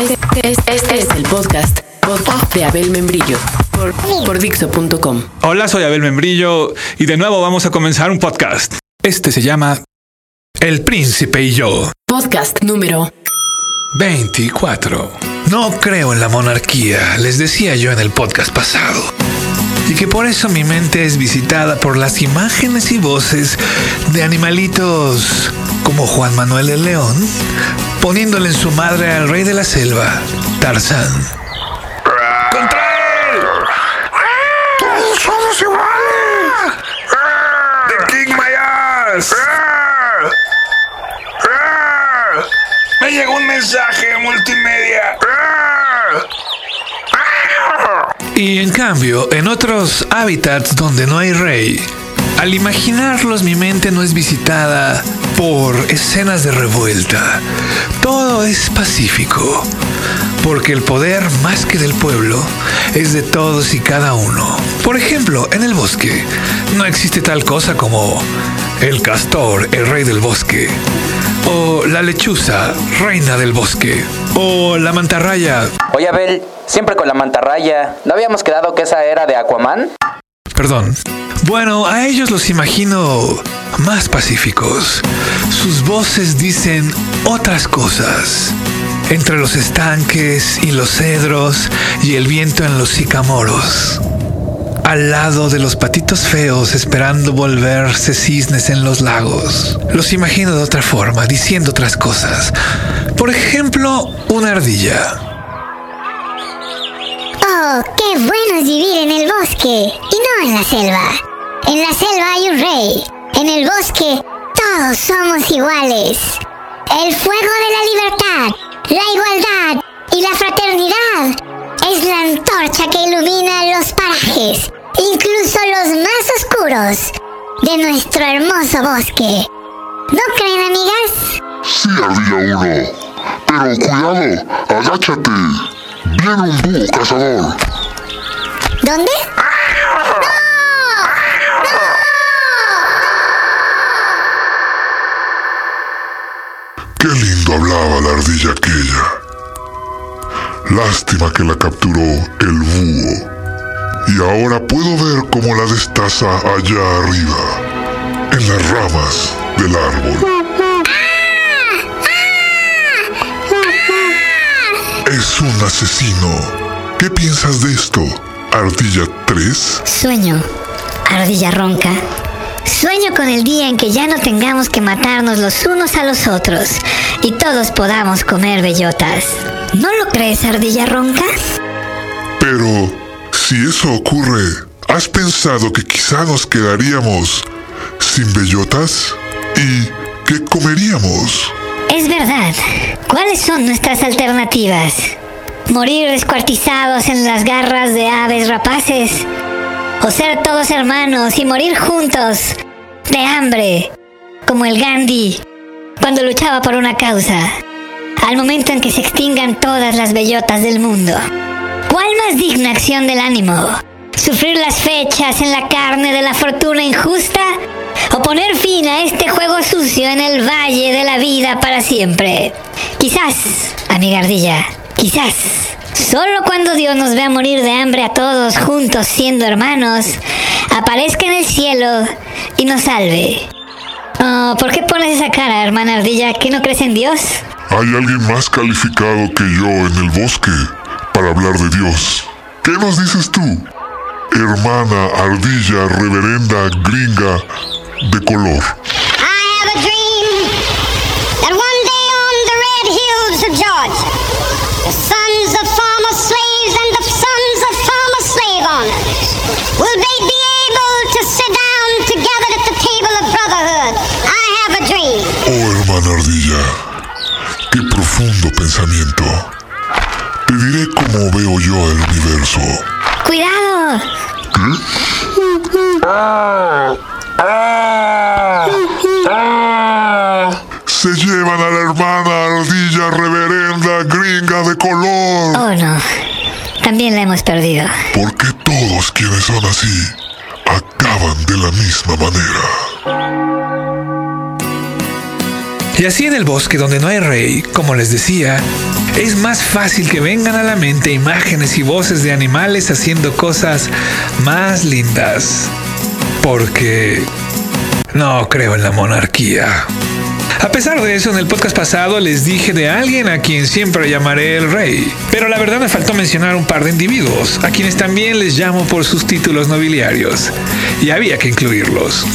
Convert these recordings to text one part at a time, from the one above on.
Este, este- este es el podcast, podcast de Abel Membrillo por, por Dixo.com. Hola, soy Abel Membrillo y de nuevo vamos a comenzar un podcast. Este se llama El Príncipe y yo. Podcast número 24. No creo en la monarquía, les decía yo en el podcast pasado. Y que por eso mi mente es visitada por las imágenes y voces de animalitos como Juan Manuel el León, poniéndole en su madre al rey de la selva, Tarzán. ¡Contra él! ¡Todos somos iguales! ¡The King my ass! Me llegó un mensaje multimedia. Y en cambio, en otros hábitats donde no hay rey, al imaginarlos mi mente no es visitada por escenas de revuelta. Todo es pacífico, porque el poder más que del pueblo es de todos y cada uno. Por ejemplo, en el bosque no existe tal cosa como el castor, el rey del bosque, o la lechuza, reina del bosque, o la mantarraya, Oye, Abel, siempre con la mantarraya. ¿No habíamos quedado que esa era de Aquaman? Perdón. Bueno, a ellos los imagino más pacíficos. Sus voces dicen otras cosas. Entre los estanques y los cedros y el viento en los sicamoros. Al lado de los patitos feos esperando volverse cisnes en los lagos. Los imagino de otra forma, diciendo otras cosas. Por ejemplo, una ardilla. Oh, qué bueno vivir en el bosque en la selva. En la selva hay un rey. En el bosque todos somos iguales. El fuego de la libertad, la igualdad y la fraternidad es la antorcha que ilumina los parajes, incluso los más oscuros de nuestro hermoso bosque. ¿No creen, amigas? Sí, ardilla uno. Pero cuidado, agáchate. Viene un búho cazador. ¿Dónde? Qué la ardilla aquella. Lástima que la capturó el búho. Y ahora puedo ver cómo la destaza allá arriba, en las ramas del árbol. Es un asesino. ¿Qué piensas de esto, Ardilla 3? Sueño, ardilla ronca. Sueño con el día en que ya no tengamos que matarnos los unos a los otros y todos podamos comer bellotas. ¿No lo crees, ardilla ronca? Pero, si eso ocurre, ¿has pensado que quizá nos quedaríamos sin bellotas? ¿Y qué comeríamos? Es verdad. ¿Cuáles son nuestras alternativas? ¿Morir descuartizados en las garras de aves rapaces? ¿O ser todos hermanos y morir juntos de hambre, como el Gandhi cuando luchaba por una causa, al momento en que se extingan todas las bellotas del mundo? ¿Cuál más digna acción del ánimo? ¿Sufrir las fechas en la carne de la fortuna injusta? ¿O poner fin a este juego sucio en el valle de la vida para siempre? Quizás, amiga ardilla, quizás. Solo cuando Dios nos vea morir de hambre a todos juntos siendo hermanos, aparezca en el cielo y nos salve. Oh, ¿Por qué pones esa cara, hermana ardilla? ¿Que no crees en Dios? ¿Hay alguien más calificado que yo en el bosque para hablar de Dios? ¿Qué nos dices tú? Hermana ardilla reverenda gringa de color. The sons of qué profundo pensamiento. Te diré cómo veo yo el universo. ¡Cuidado! Se llevan a la hermana ardilla reverenda gringa de color. Oh no, también la hemos perdido. Porque todos quienes son así acaban de la misma manera. Y así en el bosque donde no hay rey, como les decía, es más fácil que vengan a la mente imágenes y voces de animales haciendo cosas más lindas. Porque no creo en la monarquía. A pesar de eso, en el podcast pasado les dije de alguien a quien siempre llamaré el rey. Pero la verdad me faltó mencionar un par de individuos, a quienes también les llamo por sus títulos nobiliarios. Y había que incluirlos.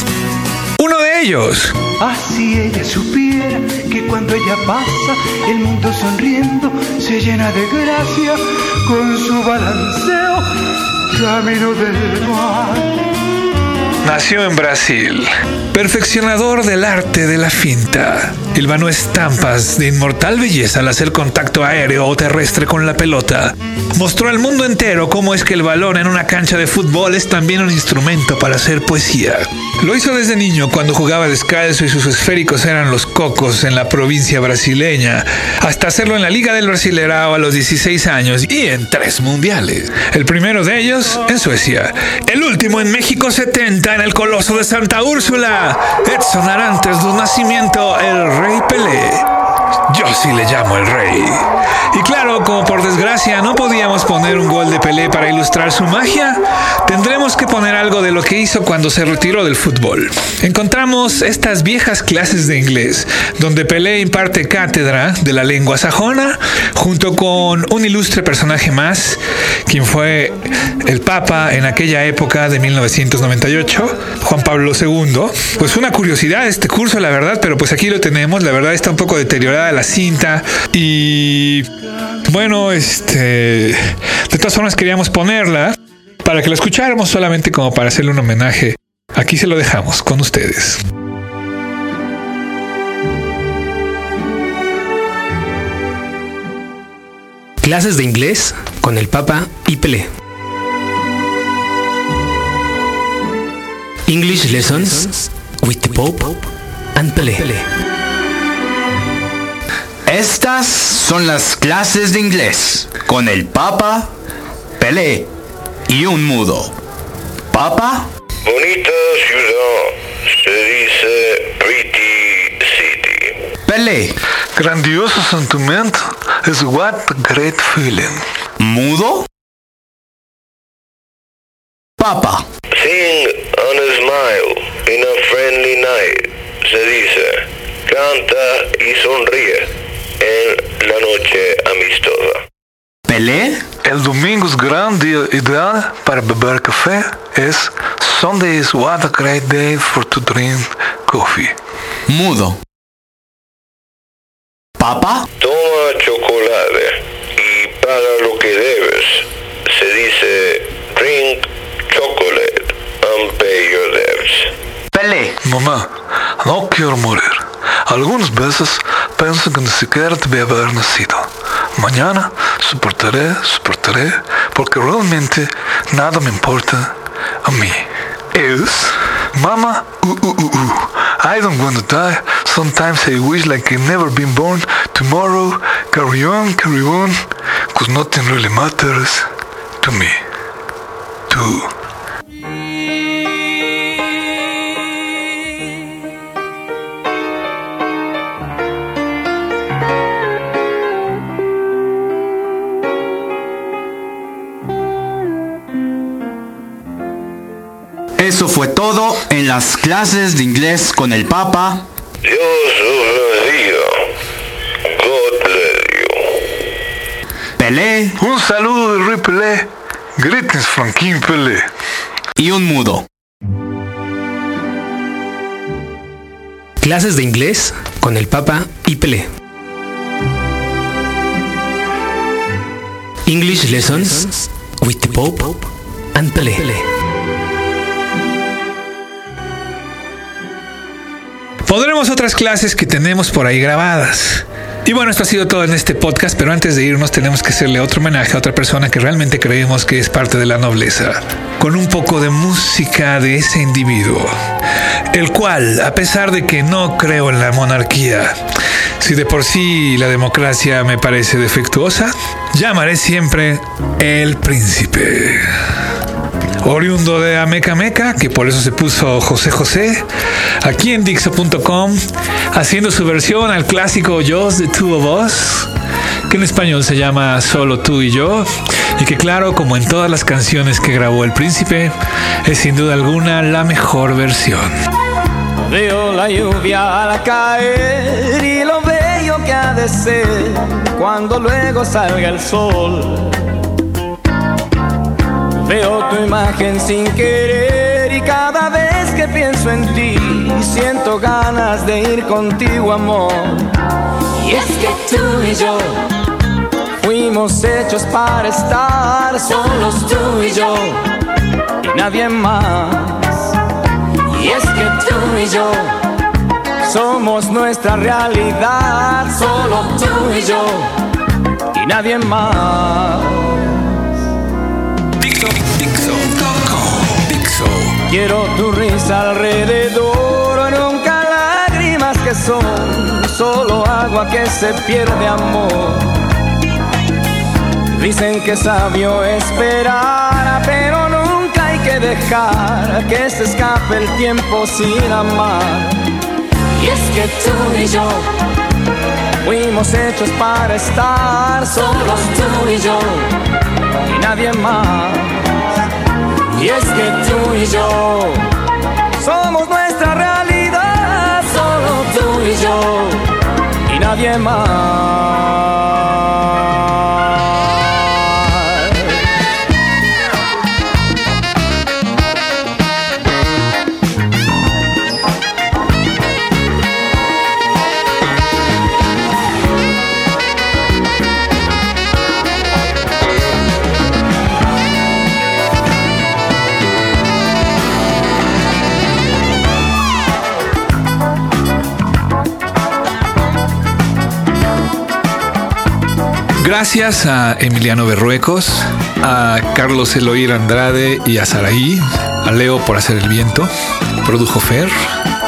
Ellos. Así ella supiera que cuando ella pasa, el mundo sonriendo se llena de gracia con su balanceo, camino del mar. Nació en Brasil, perfeccionador del arte de la finta. Hilvanó estampas de inmortal belleza al hacer contacto aéreo o terrestre con la pelota. Mostró al mundo entero cómo es que el balón en una cancha de fútbol es también un instrumento para hacer poesía. Lo hizo desde niño cuando jugaba descalzo y sus esféricos eran los cocos en la provincia brasileña, hasta hacerlo en la Liga del Brasilerao a los 16 años y en tres mundiales. El primero de ellos en Suecia, el último en México 70 en el Coloso de Santa Úrsula. Edson Arantes de nacimiento, el Rey Pelé. Yo sí le llamo el rey. Y claro, como por desgracia no podíamos poner un gol de Pelé para ilustrar su magia, tendremos que poner algo de lo que hizo cuando se retiró del fútbol. Encontramos estas viejas clases de inglés, donde Pelé imparte cátedra de la lengua sajona, junto con un ilustre personaje más, quien fue el Papa en aquella época de 1998, Juan Pablo II. Pues una curiosidad este curso, la verdad, pero pues aquí lo tenemos, la verdad está un poco deteriorada la cinta y bueno, este de todas formas queríamos ponerla para que la escucháramos solamente como para hacerle un homenaje. Aquí se lo dejamos con ustedes. Clases de inglés con el Papa y Pelé. English lessons with the Pope and Pelé. Estas son las clases de inglés con el Papa, Pelé y un mudo. Papa, Bonita ciudad, se dice Pretty City. Pelé, Grandioso sentimiento es what a great feeling. mudo. Papa, Sing on a smile in a friendly night, se dice. Canta y sonríe en la noche amistosa. Pelé, El domingo es gran día ideal para beber café. Es Sunday is what a great day for to drink coffee. mudo. Papa, Toma chocolate y paga lo que debes. Se dice drink chocolate and pay your debts. Pelé, Mamá, no quiero morir. Algunas veces pienso que ni siquiera debía haber nacido. Mañana soportaré, soportaré, porque realmente nada me importa a mí. Es, Mama, uh, uh, uh, uh. I don't want to die. Sometimes I wish like I never been born. Tomorrow, carry on, carry on, cause nothing really matters to me. To en las clases de inglés con el Papa. Dios los bendiga. God bless you. Pelé Un saludo de Rey Pelé. Greetings from King Pelé. y un mudo. Clases de inglés con el Papa y Pelé. English lessons with the Pope and Pelé. Pondremos otras clases que tenemos por ahí grabadas. Y bueno, esto ha sido todo en este podcast, pero antes de irnos tenemos que hacerle otro homenaje a otra persona que realmente creemos que es parte de la nobleza, con un poco de música de ese individuo, el cual, a pesar de que no creo en la monarquía, si de por sí la democracia me parece defectuosa, llamaré siempre el príncipe. Oriundo de Ameca Meca, que por eso se puso José José, aquí en Dixo.com, haciendo su versión al clásico Just the Two of Us, que en español se llama Solo tú y yo, y que claro, como en todas las canciones que grabó el príncipe, es sin duda alguna la mejor versión. Veo la lluvia al caer y lo bello que ha de ser cuando luego salga el sol. Veo tu imagen sin querer y cada vez que pienso en ti siento ganas de ir contigo, amor. Y es que tú y yo fuimos hechos para estar solos tú y yo y nadie más. Y es que tú y yo somos nuestra realidad, solo tú y yo y nadie más. Quiero tu risa alrededor, nunca lágrimas que son, solo agua que se pierde amor. Dicen que sabio esperar, pero nunca hay que dejar que se escape el tiempo sin amar. Y es que tú y yo fuimos hechos para estar solos tú y yo Gracias a Emiliano Berruecos, a Carlos Eloir Andrade y a Saraí, a Leo por hacer el viento, produjo Fer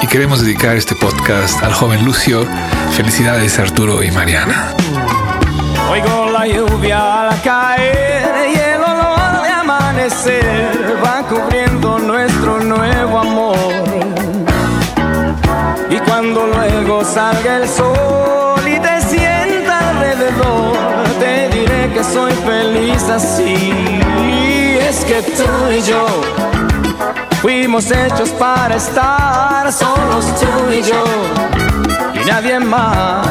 y queremos dedicar este podcast al joven Lucio. Felicidades Arturo y Mariana. Oigo la lluvia al caer y el olor de amanecer va cubriendo nuestro nuevo amor. Y cuando luego salga el sol que soy feliz así. Y es que tú y yo fuimos hechos para estar solos tú y yo y nadie más.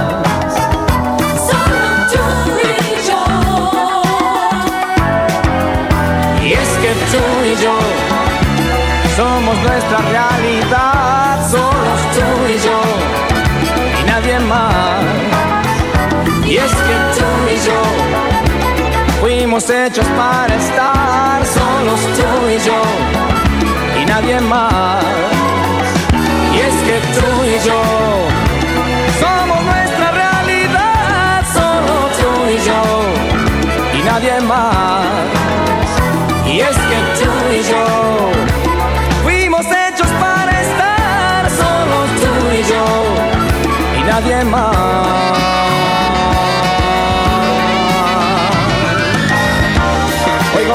Y es que tú y yo somos nuestra realidad, solos tú y yo y nadie más. Y es que tú y yo fuimos hechos para estar solos tú y yo y nadie más.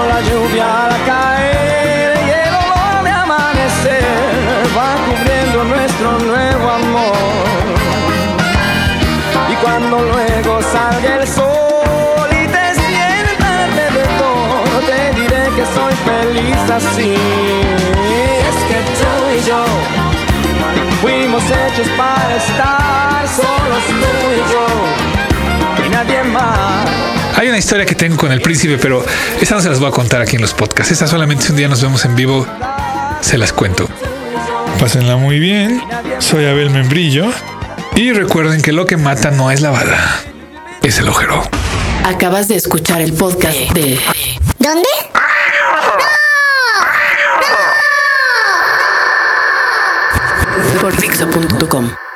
La lluvia al caer y el olor de amanecer va cubriendo nuestro nuevo amor. Y cuando luego salga el sol y te sienta alrededor, te diré que soy feliz así. Es que tú y yo fuimos hechos para estar solos tú y yo y nadie más. Una historia que tengo con el príncipe, pero esa no se las voy a contar aquí en los podcasts. Esa solamente si un día nos vemos en vivo, se las cuento. Pásenla muy bien. Soy Abel Membrillo. Y recuerden que lo que mata no es la bala, es el ojero. Acabas de escuchar el podcast de ¿Dónde? por Dixo.com.